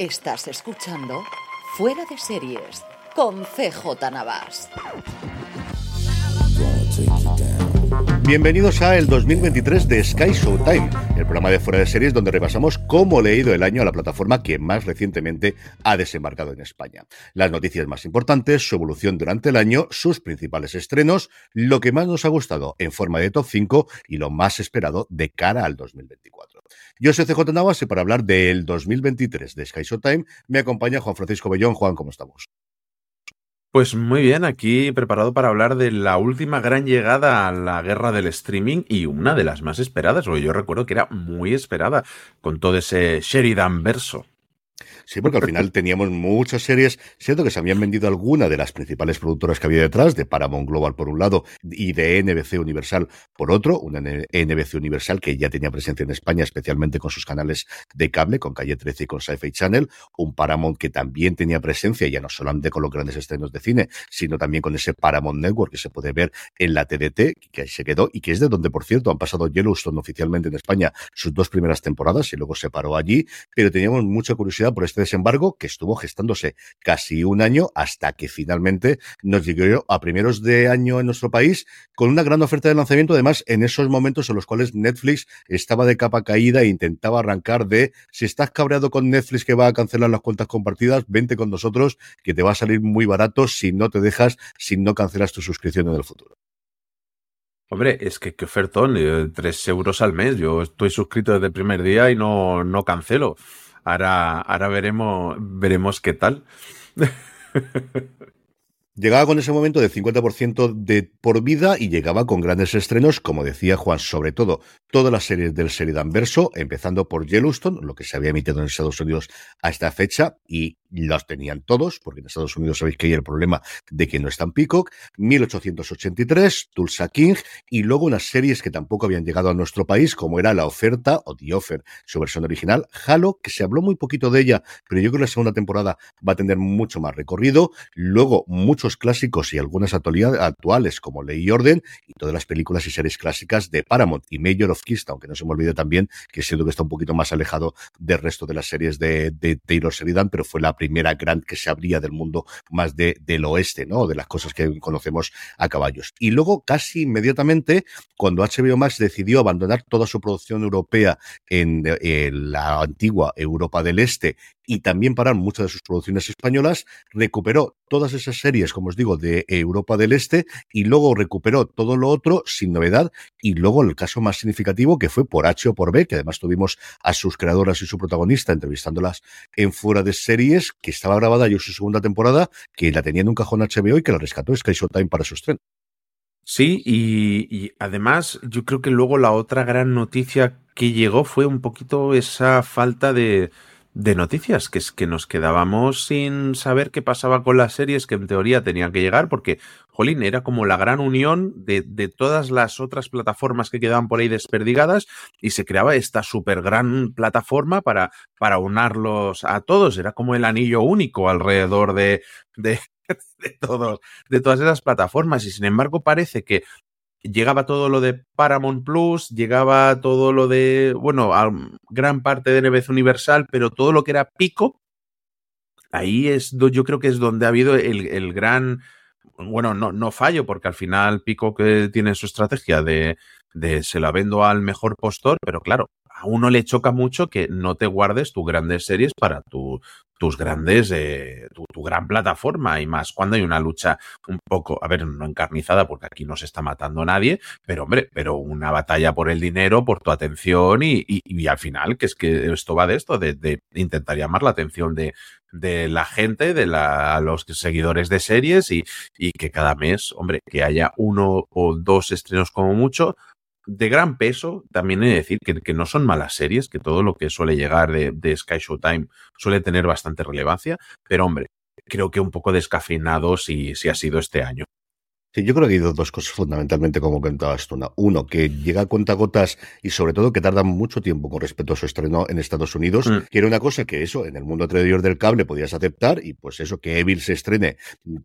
Estás escuchando Fuera de Series con CJ Navas. Bienvenidos a el 2023 de Sky Showtime, el programa de fuera de series donde repasamos cómo le ha ido el año a la plataforma que más recientemente ha desembarcado en España. Las noticias más importantes, su evolución durante el año, sus principales estrenos, lo que más nos ha gustado en forma de top 5 y lo más esperado de cara al 2024. Yo soy CJ Navas y para hablar del 2023 de Sky Showtime me acompaña Juan Francisco Bellón. Juan, ¿cómo estamos? Pues muy bien, aquí preparado para hablar de la última gran llegada a la guerra del streaming y una de las más esperadas, porque yo recuerdo que era muy esperada con todo ese Sheridan verso. Sí, porque al final teníamos muchas series. Siento que se habían vendido alguna de las principales productoras que había detrás, de Paramount Global por un lado y de NBC Universal por otro. Una NBC Universal que ya tenía presencia en España, especialmente con sus canales de cable, con Calle 13 y con Sci-Fi Channel. Un Paramount que también tenía presencia, ya no solamente con los grandes estrenos de cine, sino también con ese Paramount Network que se puede ver en la TDT, que ahí se quedó y que es de donde, por cierto, han pasado Yellowstone oficialmente en España sus dos primeras temporadas y luego se paró allí. Pero teníamos mucha curiosidad por este desembargo que estuvo gestándose casi un año hasta que finalmente nos llegó a primeros de año en nuestro país con una gran oferta de lanzamiento, además en esos momentos en los cuales Netflix estaba de capa caída e intentaba arrancar de si estás cabreado con Netflix que va a cancelar las cuentas compartidas, vente con nosotros que te va a salir muy barato si no te dejas, si no cancelas tu suscripción en el futuro. Hombre, es que qué ofertón, eh, tres euros al mes. Yo estoy suscrito desde el primer día y no, no cancelo. Ahora, ahora veremos, veremos qué tal. Llegaba con ese momento de 50% de por vida y llegaba con grandes estrenos, como decía Juan, sobre todo todas las series del Sheridan Verso, empezando por Yellowstone, lo que se había emitido en Estados Unidos a esta fecha, y los tenían todos, porque en Estados Unidos sabéis que hay el problema de que no están Peacock, 1883, Tulsa King, y luego unas series que tampoco habían llegado a nuestro país, como era La Oferta o The Offer, su versión original, Halo, que se habló muy poquito de ella, pero yo creo que la segunda temporada va a tener mucho más recorrido, luego muchos clásicos y algunas actuales, como Ley y Orden, y todas las películas y series clásicas de Paramount y Major of Kista, aunque no se me olvide también que siento que está un poquito más alejado del resto de las series de, de Taylor Sheridan, pero fue la primera gran que se abría del mundo más de, del oeste, ¿no? De las cosas que conocemos a caballos. Y luego, casi inmediatamente, cuando HBO Max decidió abandonar toda su producción europea en, en la antigua Europa del Este y también parar muchas de sus producciones españolas, recuperó todas esas series, como os digo, de Europa del Este y luego recuperó todo lo otro sin novedad y luego el caso más significativo que fue por H o por B, que además tuvimos a sus creadoras y su protagonista entrevistándolas en fuera de series, que estaba grabada yo su segunda temporada, que la tenía en un cajón HBO y que la rescató Sky Showtime para su estreno. Sí, y, y, además yo creo que luego la otra gran noticia que llegó fue un poquito esa falta de, de noticias, que es que nos quedábamos sin saber qué pasaba con las series que en teoría tenían que llegar, porque, jolín, era como la gran unión de, de todas las otras plataformas que quedaban por ahí desperdigadas y se creaba esta super gran plataforma para, para unarlos a todos. Era como el anillo único alrededor de, de, de, todos, de todas esas plataformas y sin embargo parece que llegaba todo lo de Paramount Plus, llegaba todo lo de, bueno, gran parte de NBC Universal, pero todo lo que era Pico, ahí es, yo creo que es donde ha habido el, el gran, bueno, no, no fallo, porque al final Pico que tiene su estrategia de, de se la vendo al mejor postor, pero claro, a uno le choca mucho que no te guardes tus grandes series para tu, tus grandes, eh, tu, gran plataforma y más cuando hay una lucha un poco, a ver, no encarnizada porque aquí no se está matando nadie, pero hombre, pero una batalla por el dinero, por tu atención y, y, al final, que es que esto va de esto, de, intentar llamar la atención de, de la gente, de la, los seguidores de series y, y que cada mes, hombre, que haya uno o dos estrenos como mucho, de gran peso, también he de decir que, no son malas series, que todo lo que suele llegar de, de Sky Showtime suele tener bastante relevancia, pero hombre, creo que un poco descafeinado si, si ha sido este año. Sí, yo creo que hay dos cosas fundamentalmente, como comentabas tú. Uno, que llega a cuentagotas y sobre todo que tarda mucho tiempo con respecto a su estreno en Estados Unidos, mm. que era una cosa que eso, en el mundo alrededor del cable podías aceptar y pues eso, que Evil se estrene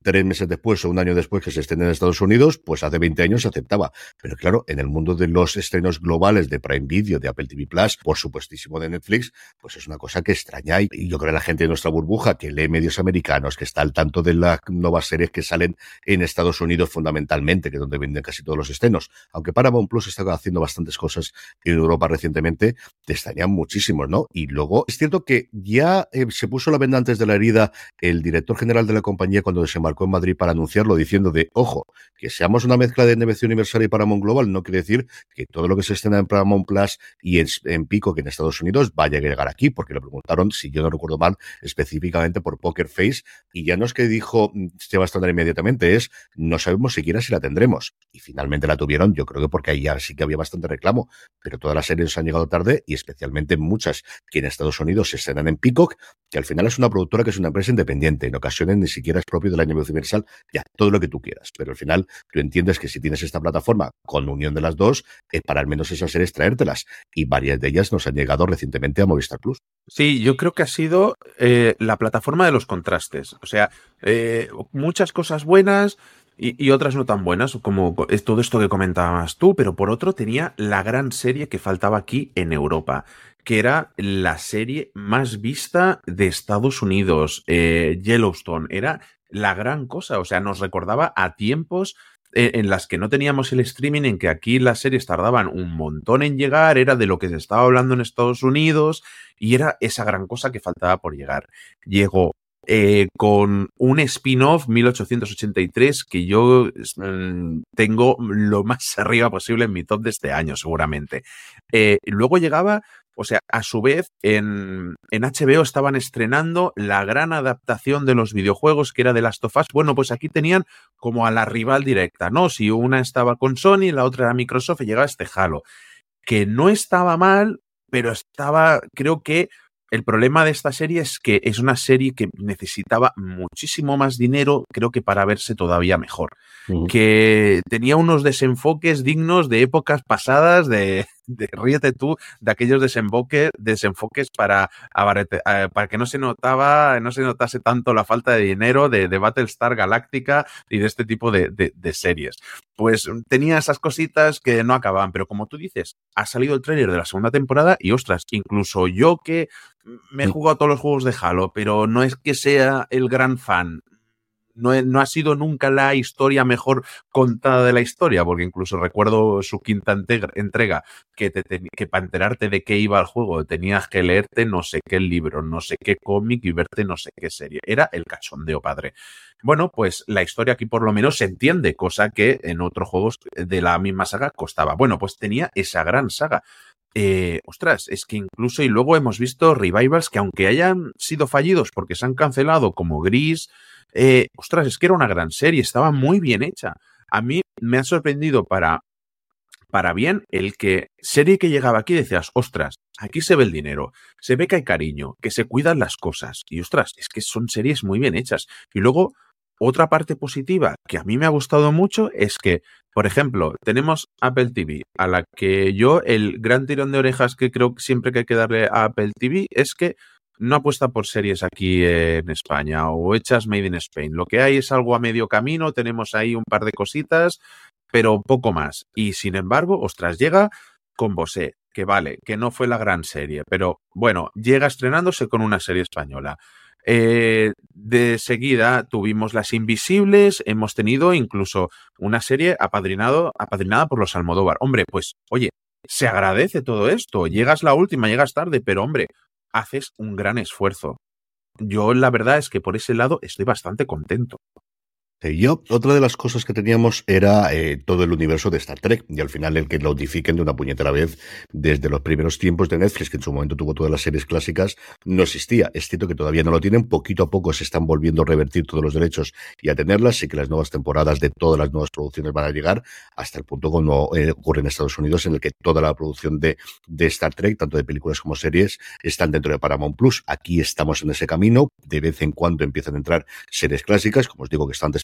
tres meses después o un año después que se estrene en Estados Unidos, pues hace 20 años se aceptaba. Pero claro, en el mundo de los estrenos globales de Prime Video, de Apple TV Plus, por supuestísimo de Netflix, pues es una cosa que extraña y yo creo que la gente de nuestra burbuja que lee medios americanos, que está al tanto de las nuevas series que salen en Estados Unidos fundamentalmente, que es donde venden casi todos los estrenos. Aunque Paramount Plus está haciendo bastantes cosas en Europa recientemente, te extrañan muchísimos, ¿no? Y luego es cierto que ya eh, se puso la venda antes de la herida el director general de la compañía cuando desembarcó en Madrid para anunciarlo, diciendo de, ojo, que seamos una mezcla de NBC Universal y Paramount Global, no quiere decir que todo lo que se estrena en Paramount Plus y en, Pico, que en Estados Unidos, vaya a llegar aquí, porque le preguntaron, si yo no recuerdo mal, específicamente por Poker Face, y ya no es que dijo mm, Sebastián inmediatamente, es, no sabemos siquiera si la tendremos. Y finalmente la tuvieron, yo creo que porque ahí ya sí que había bastante reclamo, pero todas las series han llegado tarde y especialmente muchas que en Estados Unidos se estrenan en Peacock, que al final es una productora que es una empresa independiente, en ocasiones ni siquiera es propio del año universal, ya, todo lo que tú quieras, pero al final tú entiendes que si tienes esta plataforma con unión de las dos, es para al menos esas series traértelas, y varias de ellas nos han llegado recientemente a Movistar Plus. Sí, yo creo que ha sido eh, la plataforma de los contrastes, o sea, eh, muchas cosas buenas, y, otras no tan buenas, como es todo esto que comentabas tú, pero por otro tenía la gran serie que faltaba aquí en Europa, que era la serie más vista de Estados Unidos, eh, Yellowstone. Era la gran cosa, o sea, nos recordaba a tiempos eh, en las que no teníamos el streaming, en que aquí las series tardaban un montón en llegar, era de lo que se estaba hablando en Estados Unidos y era esa gran cosa que faltaba por llegar. Llegó eh, con un spin-off 1883 que yo mm, tengo lo más arriba posible en mi top de este año, seguramente. Eh, luego llegaba, o sea, a su vez, en, en, HBO estaban estrenando la gran adaptación de los videojuegos que era de Last of Us. Bueno, pues aquí tenían como a la rival directa, ¿no? Si una estaba con Sony, la otra era Microsoft y llegaba este Halo, que no estaba mal, pero estaba, creo que el problema de esta serie es que es una serie que necesitaba muchísimo más dinero, creo que para verse todavía mejor. Que tenía unos desenfoques dignos de épocas pasadas, de, de ríete tú, de aquellos desemboques, desenfoques para, eh, para que no se notaba, no se notase tanto la falta de dinero de, de Battlestar Galáctica y de este tipo de, de, series. Pues tenía esas cositas que no acababan, pero como tú dices, ha salido el trailer de la segunda temporada y ostras, incluso yo que me he jugado todos los juegos de Halo, pero no es que sea el gran fan, no, no, ha sido nunca la historia mejor contada de la historia, porque incluso recuerdo su quinta entrega, que, te, que para enterarte de qué iba el juego tenías que leerte no sé qué libro, no sé qué cómic y verte no sé qué serie. Era el cachondeo padre. Bueno, pues la historia aquí por lo menos se entiende, cosa que en otros juegos de la misma saga costaba. Bueno, pues tenía esa gran saga. Eh, ostras, es que incluso y luego hemos visto revivals que aunque hayan sido fallidos porque se han cancelado como Gris, eh, ostras, es que era una gran serie, estaba muy bien hecha. A mí me ha sorprendido para, para bien el que serie que llegaba aquí decías, ostras, aquí se ve el dinero, se ve que hay cariño, que se cuidan las cosas. Y ostras, es que son series muy bien hechas. Y luego, otra parte positiva que a mí me ha gustado mucho es que, por ejemplo, tenemos Apple TV, a la que yo el gran tirón de orejas que creo que siempre que hay que darle a Apple TV es que no apuesta por series aquí en España o hechas made in Spain. Lo que hay es algo a medio camino, tenemos ahí un par de cositas, pero poco más. Y sin embargo, ostras, llega con Bosé, que vale, que no fue la gran serie, pero bueno, llega estrenándose con una serie española. Eh, de seguida tuvimos Las Invisibles, hemos tenido incluso una serie apadrinado, apadrinada por los Almodóvar. Hombre, pues, oye, se agradece todo esto. Llegas la última, llegas tarde, pero hombre, haces un gran esfuerzo. yo la verdad es que por ese lado estoy bastante contento. Eh, yo, otra de las cosas que teníamos era eh, todo el universo de Star Trek, y al final el que lo unifiquen de una puñetera vez desde los primeros tiempos de Netflix, que en su momento tuvo todas las series clásicas, no existía. Es cierto que todavía no lo tienen, poquito a poco se están volviendo a revertir todos los derechos y a tenerlas, y que las nuevas temporadas de todas las nuevas producciones van a llegar hasta el punto como eh, ocurre en Estados Unidos, en el que toda la producción de, de Star Trek, tanto de películas como series, están dentro de Paramount Plus. Aquí estamos en ese camino, de vez en cuando empiezan a entrar series clásicas, como os digo que están antes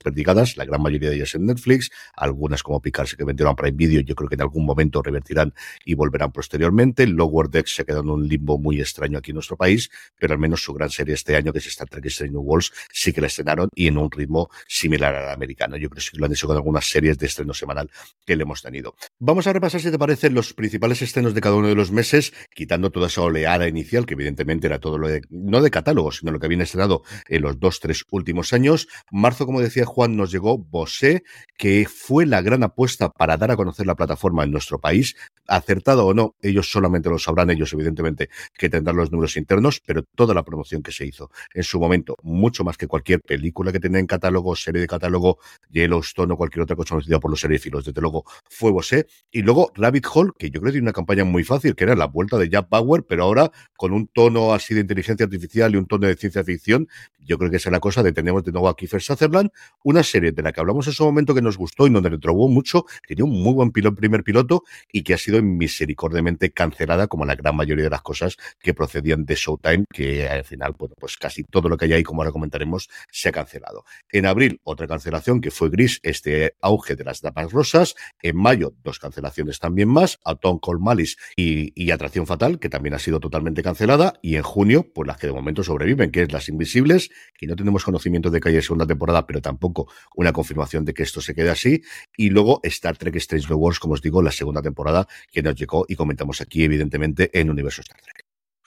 la gran mayoría de ellas en Netflix, algunas como Picarse que vendieron Prime Video, yo creo que en algún momento revertirán y volverán posteriormente. Lower Decks se ha en un limbo muy extraño aquí en nuestro país, pero al menos su gran serie este año, que es Star Trek Strange New Worlds, sí que la estrenaron y en un ritmo similar al americano. Yo creo que lo han hecho con algunas series de estreno semanal que le hemos tenido. Vamos a repasar, si te parece, los principales estrenos de cada uno de los meses, quitando toda esa oleada inicial, que evidentemente era todo lo de, no de catálogo, sino lo que había estrenado en los dos, tres últimos años. Marzo, como decía Juan, nos llegó Bosé, que fue la gran apuesta para dar a conocer la plataforma en nuestro país. Acertado o no, ellos solamente lo sabrán, ellos evidentemente que tendrán los números internos, pero toda la promoción que se hizo en su momento, mucho más que cualquier película que tenía en catálogo, serie de catálogo, Yellowstone o cualquier otra cosa conocida por los seriefilos, desde luego fue Bosé. Y luego Rabbit Hole, que yo creo que tiene una campaña muy fácil, que era la vuelta de Jack Bauer, pero ahora con un tono así de inteligencia artificial y un tono de ciencia ficción, yo creo que es la cosa de tenemos de nuevo a Kiefer Sutherland, una serie de la que hablamos en su momento que nos gustó y donde le trobó mucho, que tenía un muy buen piloto, primer piloto y que ha sido misericordiamente cancelada como la gran mayoría de las cosas que procedían de Showtime, que al final, bueno, pues casi todo lo que hay ahí, como ahora comentaremos, se ha cancelado. En abril, otra cancelación que fue Gris, este auge de las damas rosas. En mayo, dos cancelaciones también más, Atom Call Malice y, y Atracción Fatal, que también ha sido totalmente cancelada. Y en junio, pues las que de momento sobreviven, que es Las Invisibles, que no tenemos conocimiento de que haya segunda temporada, pero tampoco una confirmación de que esto se quede así. Y luego Star Trek Strange New como os digo, la segunda temporada que nos llegó y comentamos aquí, evidentemente, en Universo Star Trek.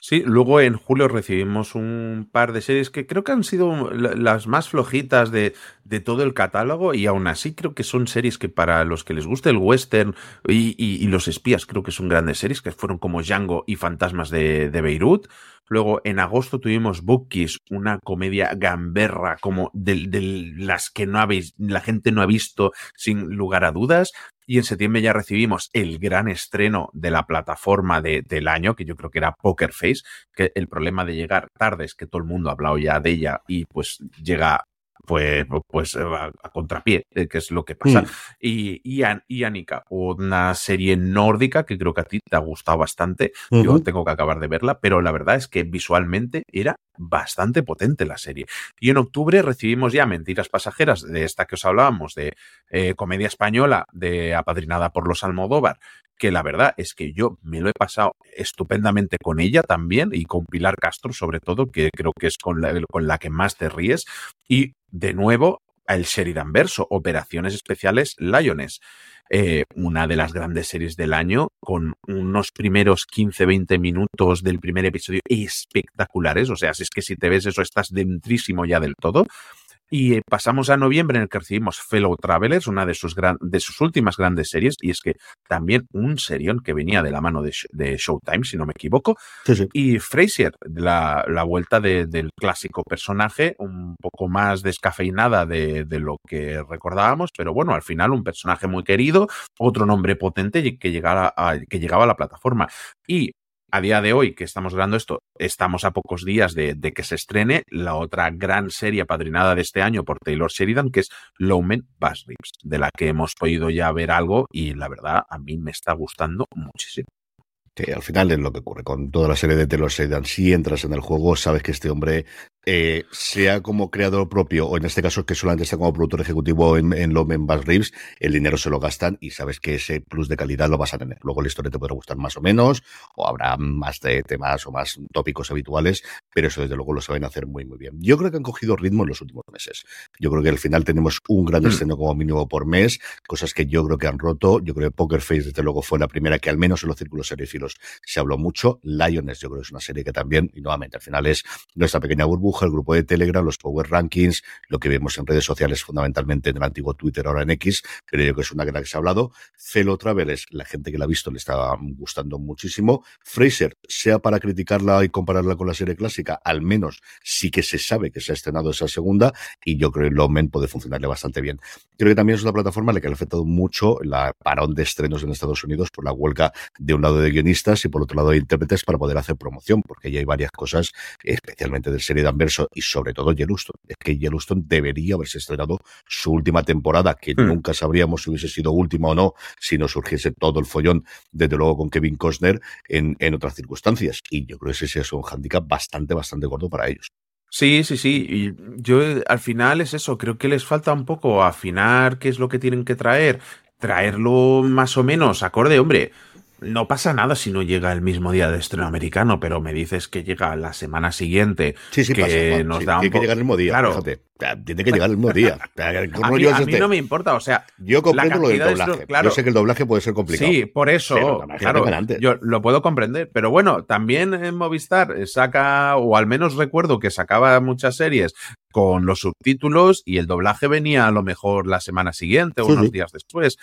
Sí, luego en julio recibimos un par de series que creo que han sido las más flojitas de, de todo el catálogo y aún así creo que son series que para los que les guste el western y, y, los espías creo que son grandes series que fueron como Django y Fantasmas de, de Beirut. Luego en agosto tuvimos Bookies, una comedia gamberra como de, de, las que no habéis, la gente no ha visto sin lugar a dudas. Y en septiembre ya recibimos el gran estreno de la plataforma de, del año, que yo creo que era Poker Face, que el problema de llegar tarde es que todo el mundo ha hablado ya de ella y pues llega pues, pues a, a contrapié, eh, que es lo que pasa. Mm. Y, y, una serie nórdica que creo que a ti te ha gustado bastante. Uh -huh. Yo tengo que acabar de verla, pero la verdad es que visualmente era bastante potente la serie. Y en octubre recibimos ya Mentiras Pasajeras, de esta que os hablábamos, de eh, comedia española, de apadrinada por los Almodóvar, que la verdad es que yo me lo he pasado estupendamente con ella también y con Pilar Castro sobre todo, que creo que es con la, con la que más te ríes. Y de nuevo, el Sheridan Verso, Operaciones Especiales Lions. Eh, una de las grandes series del año, con unos primeros 15-20 minutos del primer episodio espectaculares. O sea, si es que si te ves eso, estás dentrísimo ya del todo. Y pasamos a noviembre en el que recibimos Fellow Travelers, una de sus, gran, de sus últimas grandes series, y es que también un serión que venía de la mano de, de Showtime, si no me equivoco, sí, sí. y Frasier, la, la vuelta de, del clásico personaje, un poco más descafeinada de, de, lo que recordábamos, pero bueno, al final un personaje muy querido, otro nombre potente que, llegara a, que llegaba a la plataforma. Y a día de hoy, que estamos grabando esto, estamos a pocos días de, que se estrene la otra gran serie apadrinada de este año por Taylor Sheridan, que es Lowman Bass Rips, de la que hemos podido ya ver algo y la verdad a mí me está gustando muchísimo. Que al final es lo que ocurre con toda la serie de Taylor Sheridan. Si entras en el juego, sabes que este hombre eh, sea como creador propio, o en este caso que solamente está como productor ejecutivo en, en Lomen Bass Reeves, el dinero se lo gastan y sabes que ese plus de calidad lo vas a tener. Luego la historia te podrá gustar más o menos, o habrá más de temas o más tópicos habituales, pero eso desde luego lo saben hacer muy, muy bien. Yo creo que han cogido ritmo en los últimos meses. Yo creo que al final tenemos un gran estreno como mínimo por mes, cosas que yo creo que han roto. Yo creo que Poker Face, desde luego, fue la primera que al menos en los círculos seriéfilos se habló mucho. Lions, yo creo que es una serie que también, y nuevamente, al final es nuestra pequeña burbuja el grupo de Telegram, los Power Rankings, lo que vemos en redes sociales fundamentalmente en el antiguo Twitter, ahora en X, creo que es una gran que se ha hablado. Fellow Travelers, la gente que la ha visto le está gustando muchísimo. Fraser, sea para criticarla y compararla con la serie clásica, al menos sí que se sabe que se ha estrenado esa segunda y yo creo que Lawman puede funcionarle bastante bien. Creo que también es una plataforma a la que le ha afectado mucho la parón de estrenos en Estados Unidos por la huelga de un lado de guionistas y por otro lado de intérpretes para poder hacer promoción, porque ya hay varias cosas, especialmente del serie de Anverso y sobre todo Yellowstone. Es que Yellowstone debería haberse estrenado su última temporada, que hmm. nunca sabríamos si hubiese sido última o no, si no surgiese todo el follón, desde luego con Kevin Costner, en, en otras circunstancias. Y yo creo que ese es un handicap bastante, bastante gordo para ellos. Sí, sí, sí. Y yo al final es eso. Creo que les falta un poco afinar qué es lo que tienen que traer, traerlo más o menos acorde, hombre. No pasa nada si no llega el mismo día de estreno americano, pero me dices que llega la semana siguiente. Sí, sí, que nos da Tiene que llegar el mismo día, claro. fíjate. Tiene que llegar el mismo día. a, mí, a mí, no me importa, o sea. Yo comprendo lo del doblaje. yo sé que el doblaje puede ser complicado. Sí, por eso. Claro, yo lo puedo comprender. Pero bueno, también en Movistar saca, o al menos recuerdo que sacaba muchas series con los subtítulos y el doblaje venía a lo mejor la semana siguiente o unos días después.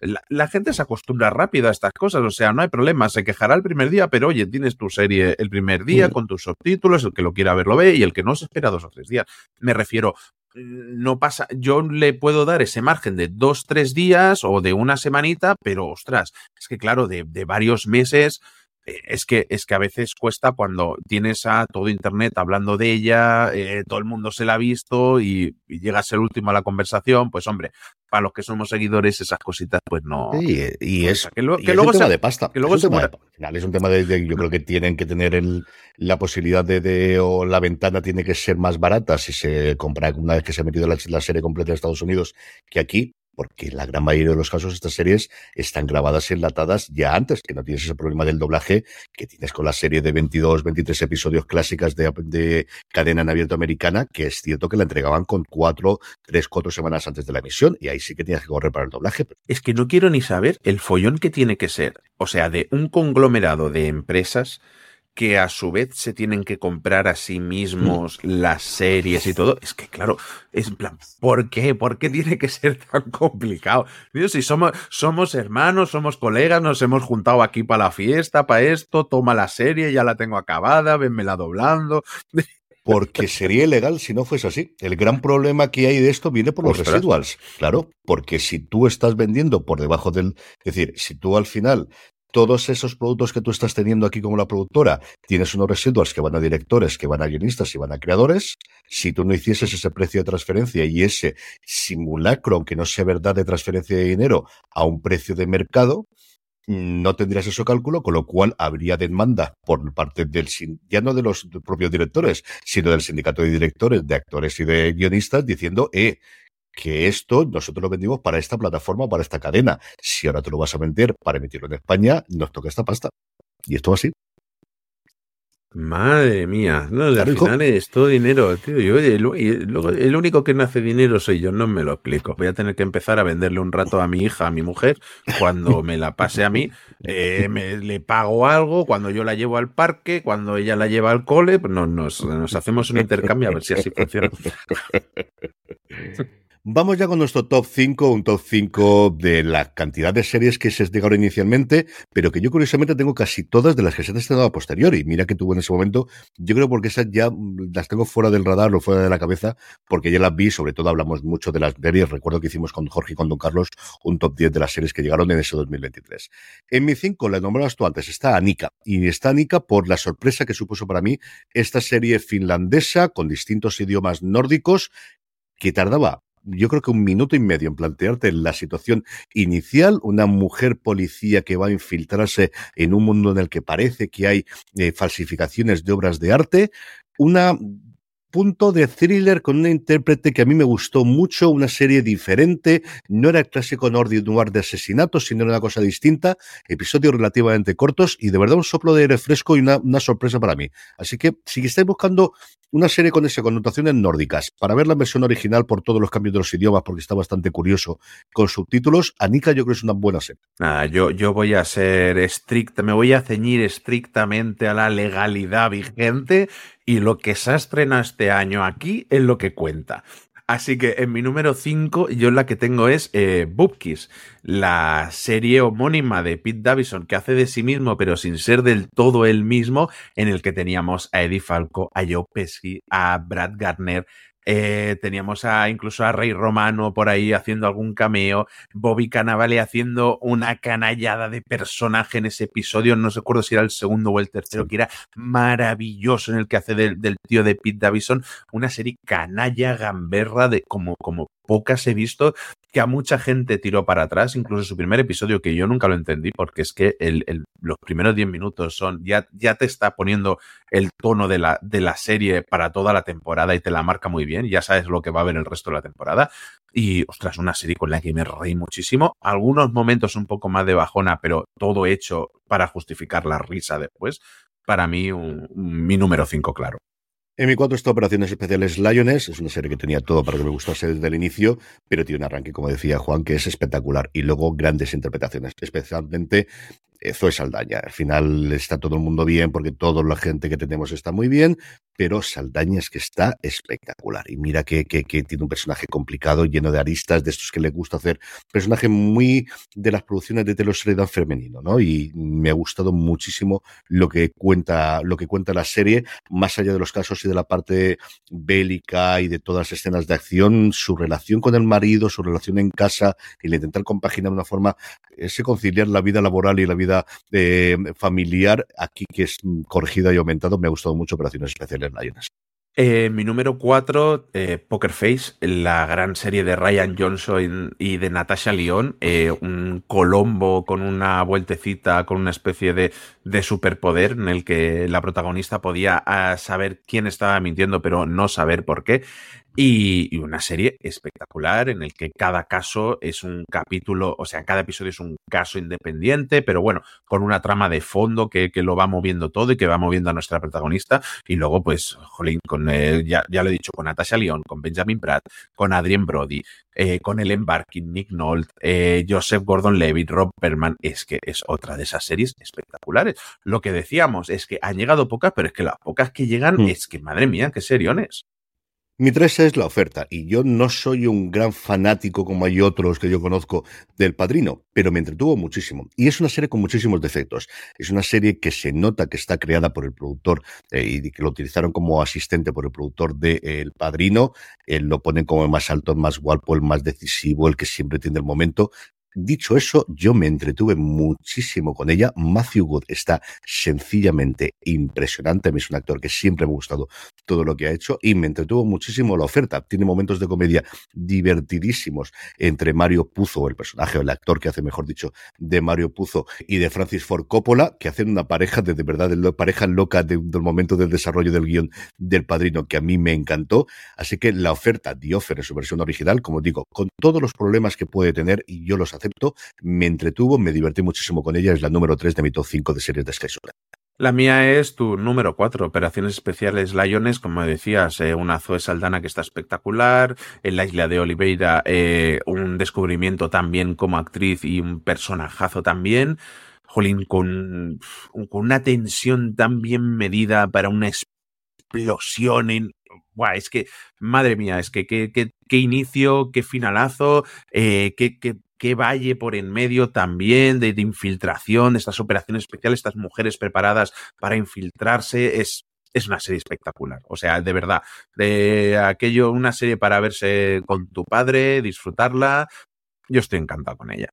La, gente se acostumbra rápido a estas cosas, o sea, no hay problema, se quejará el primer día, pero oye, tienes tu serie el primer día con tus subtítulos, el que lo quiera ver lo ve y el que no se espera dos o tres días. Me refiero, no pasa, yo le puedo dar ese margen de dos, tres días o de una semanita, pero ostras, es que claro, de, de varios meses, es que, es que a veces cuesta cuando tienes a todo Internet hablando de ella, eh, todo el mundo se la ha visto y, llegas el último a la conversación, pues hombre, para los que somos seguidores esas cositas pues no. Sí, y es, que, luego es un tema de pasta. Que luego es, un tema de, es un tema de, yo creo que tienen que tener el, la posibilidad de, o la ventana tiene que ser más barata si se compra una vez que se ha metido la, la serie completa en Estados Unidos que aquí, porque la gran mayoría de los casos estas series están grabadas y enlatadas ya antes, que no tienes ese problema del doblaje que tienes con la serie de 22, 23 episodios clásicas de, cadena en abierto americana, que es cierto que la entregaban con cuatro, tres, cuatro semanas antes de la emisión, y ahí sí que tienes que correr para el doblaje. Es que no quiero ni saber el follón que tiene que ser, o sea, de un conglomerado de empresas que a su vez se tienen que comprar a sí mismos mm. las series y todo. Es que, claro, es en plan, ¿por qué? ¿Por qué tiene que ser tan complicado? Dios, si somos, somos hermanos, somos colegas, nos hemos juntado aquí para la fiesta, para esto, toma la serie, ya la tengo acabada, venmela doblando. Porque sería ilegal si no fuese así. El gran problema que hay de esto viene por los residuals. Claro, porque si tú estás vendiendo por debajo del. Es decir, si tú al final todos esos productos que tú estás teniendo aquí como la productora, tienes unos residuos que van a directores, que van a guionistas y van a creadores. Si tú no hicieses ese precio de transferencia y ese simulacro, aunque no sea verdad de transferencia de dinero, a un precio de mercado, no tendrías ese cálculo, con lo cual habría demanda por parte del, ya no de los propios directores, sino del sindicato de directores, de actores y de guionistas, diciendo, eh, que esto nosotros lo vendimos para esta plataforma, para esta cadena. Si ahora te lo vas a vender para emitirlo en España, nos toca esta pasta. Y esto así. Madre mía, no, al final es todo dinero, tío. Yo, el, único que no hace dinero soy yo, no me lo explico. Voy a tener que empezar a venderle un rato a mi hija, a mi mujer, cuando me la pase a mí, eh, me, le pago algo, cuando yo la llevo al parque, cuando ella la lleva al cole, pues nos, nos hacemos un intercambio a ver si así funciona. Vamos ya con nuestro top 5, un top 5 de la cantidad de series que se llegaron inicialmente, pero que yo curiosamente tengo casi todas de las que se han estrenado a posteriori. Mira que tuvo en ese momento, yo creo porque esas ya las tengo fuera del radar o fuera de la cabeza, porque ya las vi, sobre todo hablamos mucho de las series. Recuerdo que hicimos con Jorge y con Don Carlos un top 10 de las series que llegaron en ese 2023. En mi 5, la nombrabas tú antes, está Anika. Y está Anika por la sorpresa que supuso para mí esta serie finlandesa con distintos idiomas nórdicos que tardaba yo creo que un minuto y medio en plantearte la situación inicial, una mujer policía que va a infiltrarse en un mundo en el que parece que hay eh, falsificaciones de obras de arte, una punto de thriller con una intérprete que a mí me gustó mucho, una serie diferente, no era el clásico noir de asesinatos, sino era una cosa distinta, episodios relativamente cortos y de verdad un soplo de aire fresco y una sorpresa para mí. Así que si estáis buscando una serie con esas connotaciones nórdicas, para ver la versión original por todos los cambios de los idiomas, porque está bastante curioso, con subtítulos, Anika yo creo que es una buena serie. Nada, yo, yo voy a ser estricta, me voy a ceñir estrictamente a la legalidad vigente y lo que se ha este año aquí es lo que cuenta. Así que en mi número 5, yo la que tengo es eh, la serie homónima de Pete Davison que hace de sí mismo, pero sin ser del todo él mismo, en el que teníamos a Eddie Falco, a Joe Pesci, a Brad Garner, eh, teníamos a, incluso a Rey Romano por ahí haciendo algún cameo. Bobby Cannavale haciendo una canallada de personaje en ese episodio. No recuerdo si era el segundo o el tercero, que era maravilloso en el que hace del, del tío de Pete Davison. Una serie canalla, gamberra, de como, como pocas he visto que a mucha gente tiró para atrás, incluso su primer episodio, que yo nunca lo entendí, porque es que el, los primeros 10 minutos son, ya, ya te está poniendo el tono de la, de la serie para toda la temporada y te la marca muy bien, ya sabes lo que va a haber el resto de la temporada. Y, ostras, una serie con la que me reí muchísimo. Algunos momentos un poco más de bajona, pero todo hecho para justificar la risa después. Para mí, mi número 5, claro. En mi 4 está Operaciones Especiales Lioness, es una serie que tenía todo para que me gustase desde el inicio, pero tiene un arranque, como decía Juan, que es espectacular y luego grandes interpretaciones, especialmente Zoe Saldaña. Al final está todo el mundo bien porque toda la gente que tenemos está muy bien, pero Saldaña es que está espectacular. Y mira que, tiene un personaje complicado, lleno de aristas, de estos que le gusta hacer. Personaje muy de las producciones de Telosredán femenino, ¿no? Y me ha gustado muchísimo lo que cuenta, lo que cuenta la serie, más allá de los casos y de la parte bélica y de todas las escenas de acción, su relación con el marido, su relación en casa, y intentar compaginar de una forma, ese conciliar la vida laboral y la vida eh, familiar, aquí que es corregida y aumentado, me ha gustado mucho Operaciones Especiales Lions. Eh, mi número 4, eh, Poker Face, la gran serie de Ryan Johnson y de Natasha Lyon, un Colombo con una vueltecita, con una especie de, de, superpoder en el que la protagonista podía ah, saber quién estaba mintiendo, pero no saber por qué. Y, una serie espectacular en el que cada caso es un capítulo, o sea, cada episodio es un caso independiente, pero bueno, con una trama de fondo que, lo va moviendo todo y que va moviendo a nuestra protagonista. Y luego, pues, jolín, con, ya, ya, lo he dicho, con Natasha Lyon, con Benjamin Pratt, con Adrien Brody, eh, con Ellen Barkin, Nick Nolte, eh, Joseph Gordon-Levitt, Rob Perman, es que es otra de esas series espectaculares. Lo que decíamos es que han llegado pocas, pero es que las pocas que llegan, mm. es que, madre mía, qué seriones. Mi tres es la oferta, y yo no soy un gran fanático como hay otros que yo conozco del padrino, pero me entretuvo muchísimo. Y es una serie con muchísimos defectos. Es una serie que se nota que está creada por el productor eh, y que lo utilizaron como asistente por el productor de El Padrino. lo ponen como el más alto, el más guapo, el más decisivo, el que siempre tiene el momento. Dicho eso, yo me entretuve muchísimo con ella. Matthew Good está sencillamente impresionante. A mí es un actor que siempre me ha gustado todo lo que ha hecho y me entretuvo muchísimo la oferta. Tiene momentos de comedia divertidísimos entre Mario Puzo, el personaje o el actor que hace, mejor dicho, de Mario Puzo y de Francis Ford Coppola, que hacen una pareja de, de verdad, de pareja loca del momento del desarrollo del guion del padrino que a mí me encantó. Así que la oferta, The Offer en su versión original, como digo, con todos los problemas que puede tener y yo los acepto, me entretuvo, me divertí muchísimo con ella, es la número 3 de mi top 5 de series de Sky La mía es tu número 4, Operaciones Especiales Lions, como decías, eh, una Zoe Saldana que está espectacular, en la isla de Oliveira eh, un descubrimiento también como actriz y un personajazo también, Jolín, con, con una tensión tan bien medida para una explosión en, Buah, es que, madre mía, es que qué inicio, qué finalazo, eh, qué valle por en medio también de, infiltración, de estas operaciones especiales, estas mujeres preparadas para infiltrarse, es, es una serie espectacular. O sea, de verdad, de aquello, una serie para verse con tu padre, disfrutarla. Yo estoy encantado con ella.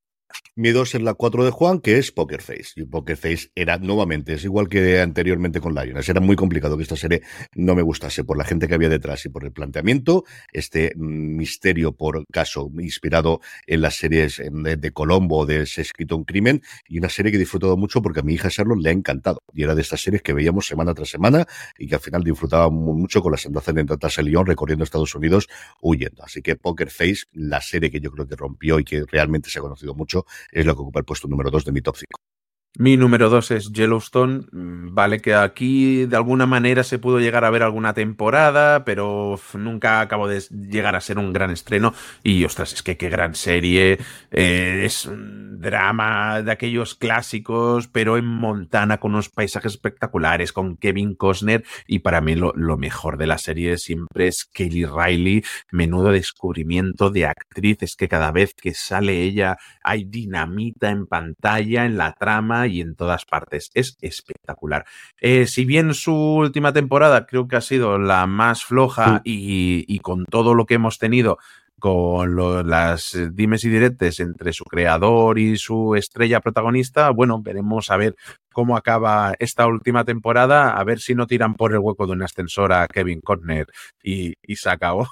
Mi dos es la 4 de Juan, que es Poker Face. Y Poker Face era nuevamente, es igual que anteriormente con Lions. Era muy complicado que esta serie no me gustase por la gente que había detrás y por el planteamiento. Este misterio por caso inspirado en las series de, Colombo, de Se escrito un crimen. Y una serie que he disfrutado mucho porque a mi hija Charlotte le ha encantado. Y era de estas series que veíamos semana tras semana y que al final disfrutaba mucho con las andanzas de Natasha Lyon recorriendo Estados Unidos huyendo. Así que Poker Face, la serie que yo creo que rompió y que realmente se ha conocido mucho es lo que ocupa el puesto número 2 de mi top 5. Mi número dos es Yellowstone. Mm, vale que aquí de alguna manera se pudo llegar a ver alguna temporada, pero nunca acabó de llegar a ser un gran estreno. Y ostras, es que qué gran serie. Eh, es un drama de aquellos clásicos, pero en Montana con unos paisajes espectaculares, con Kevin Costner. Y para mí lo, lo mejor de la serie siempre es Kelly Riley. Menudo descubrimiento de actriz. Es que cada vez que sale ella hay dinamita en pantalla, en la trama y en todas partes. Es espectacular. Eh, si bien su última temporada creo que ha sido la más floja y, con todo lo que hemos tenido con las dimes y diretes entre su creador y su estrella protagonista, bueno, veremos a ver cómo acaba esta última temporada, a ver si no tiran por el hueco de un ascensor a Kevin Conner y, y se acabó.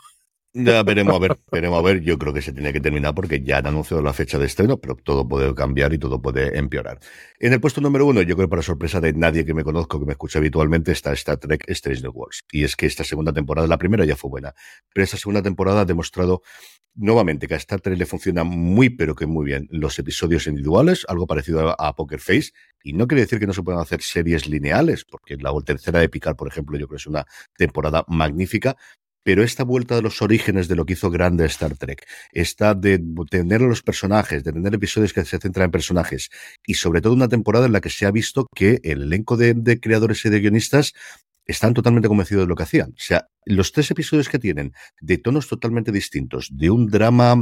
Ya veremos a ver, veremos a ver. Yo creo que se tiene que terminar porque ya han anunciado la fecha de estreno, pero todo puede cambiar y todo puede empeorar. En el puesto número uno, yo creo que para sorpresa de nadie que me conozco, que me escucha habitualmente, está Star Trek Strange New Worlds. Y es que esta segunda temporada, la primera ya fue buena, pero esta segunda temporada ha demostrado nuevamente que a Star Trek le funciona muy, pero que muy bien los episodios individuales, algo parecido a, Poker Face. Y no quiere decir que no se puedan hacer series lineales, porque la tercera de Picard, por ejemplo, yo creo que es una temporada magnífica, pero esta vuelta de los orígenes de lo que hizo grande Star Trek, esta de tener los personajes, de tener episodios que se centran en personajes, y sobre todo una temporada en la que se ha visto que el elenco de, de creadores y de guionistas están totalmente convencidos de lo que hacían. O sea, los tres episodios que tienen, de tonos totalmente distintos, de un drama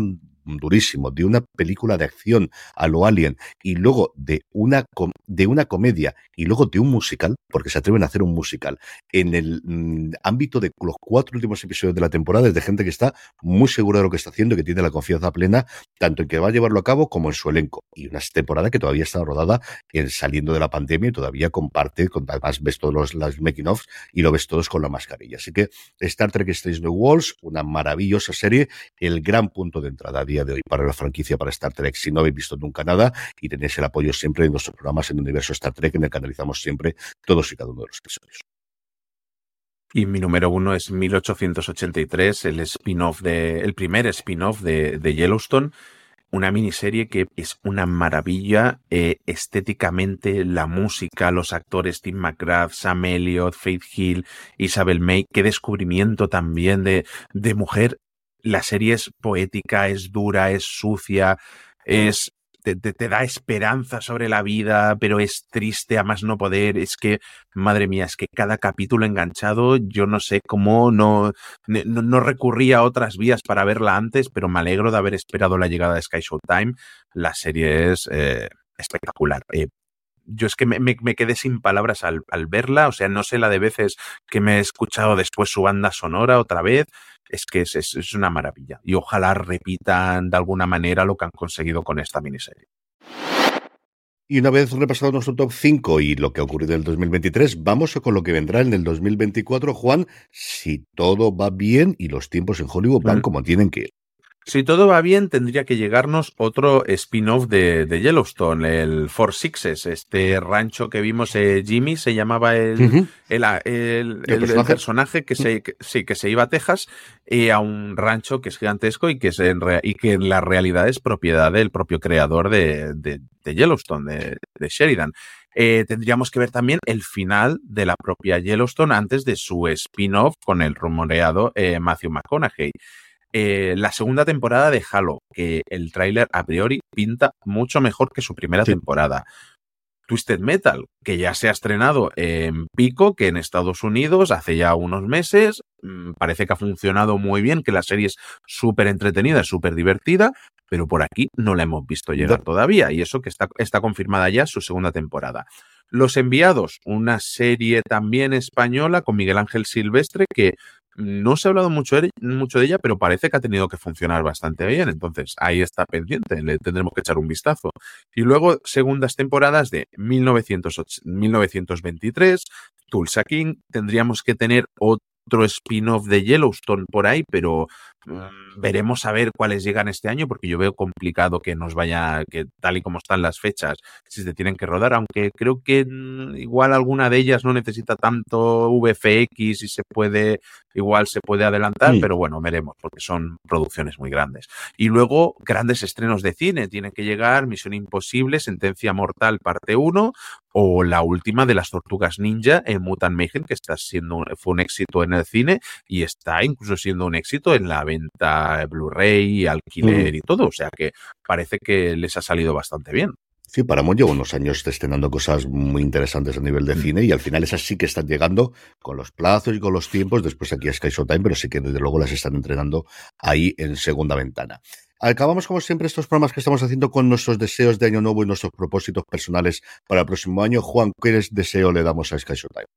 durísimo, de una película de acción a lo Alien y luego de una, de una comedia y luego de un musical, porque se atreven a hacer un musical, en el mm, ámbito de los cuatro últimos episodios de la temporada es de gente que está muy segura de lo que está haciendo, que tiene la confianza plena, tanto en que va a llevarlo a cabo como en su elenco. Y una temporada que todavía está rodada en, saliendo de la pandemia y todavía comparte, con, además ves todos los las making offs y lo ves todos con la mascarilla. Así que Star Trek Strange New Worlds, una maravillosa serie, el gran punto de entrada día de hoy para la franquicia, para Star Trek. Si no habéis visto nunca nada y tenéis el apoyo siempre en nuestros programas en el universo Star Trek, en el que analizamos siempre todos y cada uno de los episodios. Y mi número uno es 1883, el spin-off de, el primer spin-off de, Yellowstone una miniserie que es una maravilla eh, estéticamente, la música, los actores Tim McGrath, Sam Elliott, Faith Hill, Isabel May, qué descubrimiento también de, de mujer la serie es poética, es dura, es sucia, es te, da esperanza sobre la vida, pero es triste a más no poder. Es que, madre mía, es que cada capítulo enganchado, yo no sé cómo no, no, recurría a otras vías para verla antes, pero me alegro de haber esperado la llegada de Sky Showtime. La serie es eh, espectacular. Eh, yo es que me, me, quedé sin palabras al, al, verla, o sea, no sé la de veces que me he escuchado después su banda sonora otra vez, es que es, es, una maravilla. Y ojalá repitan de alguna manera lo que han conseguido con esta miniserie. Y una vez repasado nuestro top 5 y lo que ha ocurrido en el 2023, vamos con lo que vendrá en el 2024, Juan, si todo va bien y los tiempos en Hollywood van como tienen que ir. Si todo va bien, tendría que llegarnos otro spin-off de, Yellowstone, el Four Sixes, este rancho que vimos, eh, Jimmy se llamaba el, el, personaje? que se, sí, que se iba a Texas y a un rancho que es gigantesco y que, es en, y que en la realidad es propiedad del propio creador de, de, Yellowstone, de, Sheridan. Eh, tendríamos que ver también el final de la propia Yellowstone antes de su spin-off con el rumoreado eh, Matthew McConaughey. Eh, la segunda temporada de Halo, que el tráiler a priori pinta mucho mejor que su primera temporada. Twisted Metal, que ya se ha estrenado en Pico, que en Estados Unidos hace ya unos meses. Mm, parece que ha funcionado muy bien, que la serie es súper entretenida, súper divertida, pero por aquí no la hemos visto llegar todavía. Y eso que está, está confirmada ya su segunda temporada. Los Enviados, una serie también española con Miguel Ángel Silvestre, que no se ha hablado mucho mucho de ella, pero parece que ha tenido que funcionar bastante bien. Entonces, ahí está pendiente, le tendremos que echar un vistazo. Y luego, segundas temporadas de 1923, Tulsa King, tendríamos que tener otro spin-off de Yellowstone por ahí, pero veremos a ver cuáles llegan este año, porque yo veo complicado que nos vaya, que tal y como están las fechas, si se tienen que rodar, aunque creo que mm, igual alguna de ellas no necesita tanto VFX y se puede, igual se puede adelantar, pero bueno, veremos, porque son producciones muy grandes. Y luego, grandes estrenos de cine, tienen que llegar Misión Imposible, Sentencia Mortal, parte 1, o la última de las Tortugas Ninja en Mutant Mayhem, que está siendo, fue un éxito en el cine y está incluso siendo un éxito en la venta Blu-ray, alquiler y todo. O sea que parece que les ha salido bastante bien. Sí, Paramount lleva unos años estrenando cosas muy interesantes a nivel de cine y al final esas sí que están llegando con los plazos y con los tiempos. Después aquí a Sky Showtime, pero sí que desde luego las están entrenando ahí en segunda ventana. Acabamos, como siempre, estos programas que estamos haciendo con nuestros deseos de año nuevo y nuestros propósitos personales para el próximo año. Juan, ¿qué deseo le damos a Sky Showtime?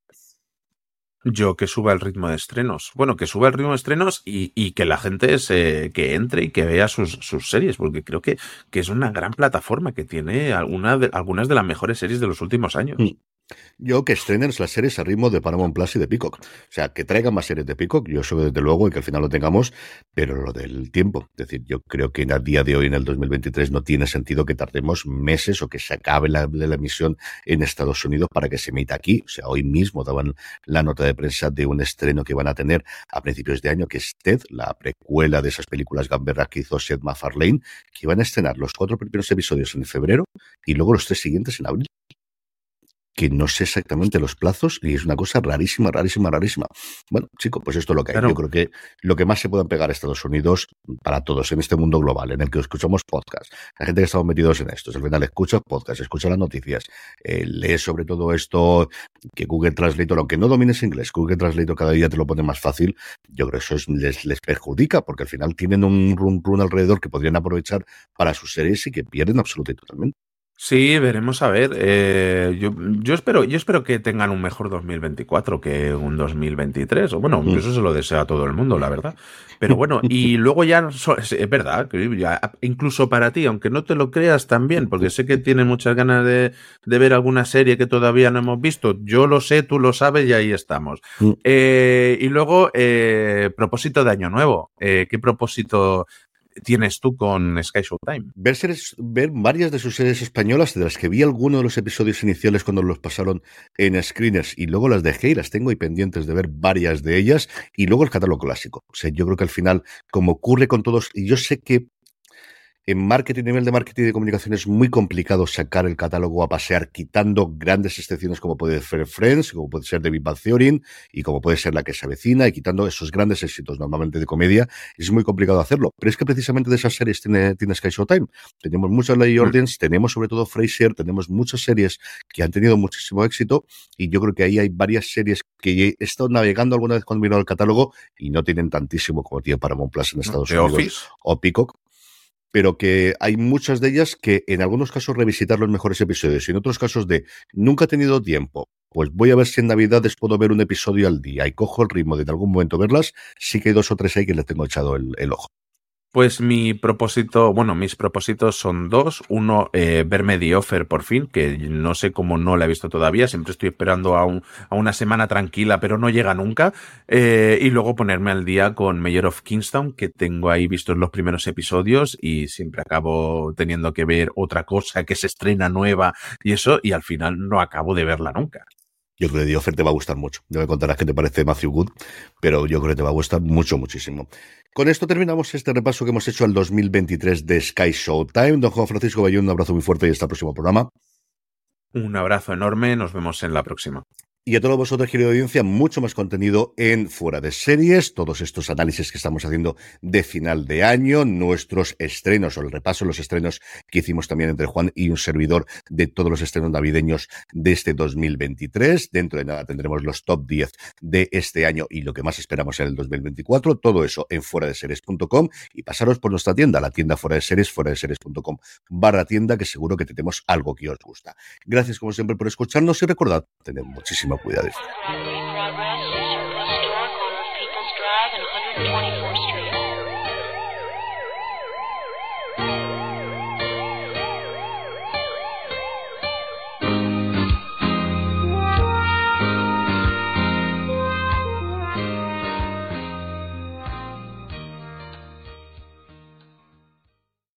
Yo que suba el ritmo de estrenos. Bueno, que suba el ritmo de estrenos y, que la gente se, que entre y que vea sus, series, porque creo que, que, es una gran plataforma que tiene alguna de, algunas de las mejores series de los últimos años. Yo que estrenen las series a ritmo de Paramount Plus y de Peacock. O sea, que traigan más series de Peacock, yo eso desde luego y que al final lo tengamos, pero lo del tiempo. Es decir, yo creo que a día de hoy, en el 2023, no tiene sentido que tardemos meses o que se acabe la, la emisión en Estados Unidos para que se emita aquí. O sea, hoy mismo daban la nota de prensa de un estreno que van a tener a principios de año, que es Ted, la precuela de esas películas gamberras que hizo Seth MacFarlane, que van a estrenar los cuatro primeros episodios en febrero y luego los tres siguientes en abril que no sé exactamente los plazos y es una cosa rarísima, rarísima, rarísima. Bueno, chico, pues esto es lo que hay. Yo creo que lo que más se puede pegar a Estados Unidos para todos en este mundo global en el que escuchamos podcast, la gente que estamos metidos en esto, al final escucha podcast, escucha las noticias, eh, lee sobre todo esto, que Google Translator, aunque no domines inglés, Google Translator cada día te lo pone más fácil, yo creo que eso les, les perjudica porque al final tienen un run run alrededor que podrían aprovechar para sus series y que pierden absolutamente y totalmente. Sí, veremos a ver. Eh, yo, yo, espero, yo espero que tengan un mejor 2024 que un 2023. O bueno, mm. eso se lo desea a todo el mundo, la verdad. Pero bueno, y luego ya es verdad, incluso para ti, aunque no te lo creas también, porque sé que tienes muchas ganas de, de, ver alguna serie que todavía no hemos visto. Yo lo sé, tú lo sabes y ahí estamos. Mm. Eh, y luego, eh, propósito de año nuevo. ¿Qué propósito tienes tú con Sky Showtime. Ver, ver varias de sus series españolas, de las que vi algunos de los episodios iniciales cuando los pasaron en screeners y luego las dejé y las tengo ahí pendientes de ver varias de ellas y luego el catálogo clásico. O sea, yo creo que al final, como ocurre con todos, y yo sé que en marketing, nivel de marketing y de comunicación es muy complicado sacar el catálogo a pasear quitando grandes excepciones como puede ser Friends, como puede ser David Bad Theory y como puede ser La que se avecina y quitando esos grandes éxitos normalmente de comedia. Es muy complicado hacerlo. Pero es que precisamente de esas series tiene, tiene Sky Showtime. Tenemos muchas Lady mm. Audience, tenemos sobre todo Frasier, tenemos muchas series que han tenido muchísimo éxito y yo creo que ahí hay varias series que he estado navegando alguna vez cuando vino el catálogo y no tienen tantísimo como tiene Paramount Plus en Estados Unidos o Peacock pero que hay muchas de ellas que en algunos casos revisitar los mejores episodios y en otros casos de nunca he tenido tiempo, pues voy a ver si en Navidades puedo ver un episodio al día y cojo el ritmo de en algún momento verlas, sí que hay dos o tres ahí que les tengo echado el ojo. Pues mi propósito, bueno, mis propósitos son dos. Uno, eh, verme The Offer por fin, que no sé cómo no la he visto todavía. Siempre estoy esperando a, un, a una semana tranquila, pero no llega nunca. Eh, y luego ponerme al día con Mayor of Kingstown, que tengo ahí vistos los primeros episodios y siempre acabo teniendo que ver otra cosa que se estrena nueva y eso, y al final no acabo de verla nunca. Yo creo que The Offer te va a gustar mucho. No me contarás qué te parece Matthew Good, pero yo creo que te va a gustar mucho, muchísimo. Con esto terminamos este repaso que hemos hecho al 2023 de Sky Showtime. Don Juan Francisco Bayón, un abrazo muy fuerte y hasta el próximo programa. Un abrazo enorme, nos vemos en la próxima. Y a todos vosotros, querida audiencia, mucho más contenido en Fuera de Series, todos estos análisis que estamos haciendo de final de año, nuestros estrenos o el repaso de los estrenos que hicimos también entre Juan y un servidor de todos los estrenos navideños de este 2023. Dentro de nada tendremos los top 10 de este año y lo que más esperamos en el 2024. Todo eso en fuera de series.com y pasaros por nuestra tienda, la tienda fuera de series, fuera de series.com barra tienda, que seguro que tenemos algo que os gusta. Gracias como siempre por escucharnos y recordad, tener muchísima cuidado.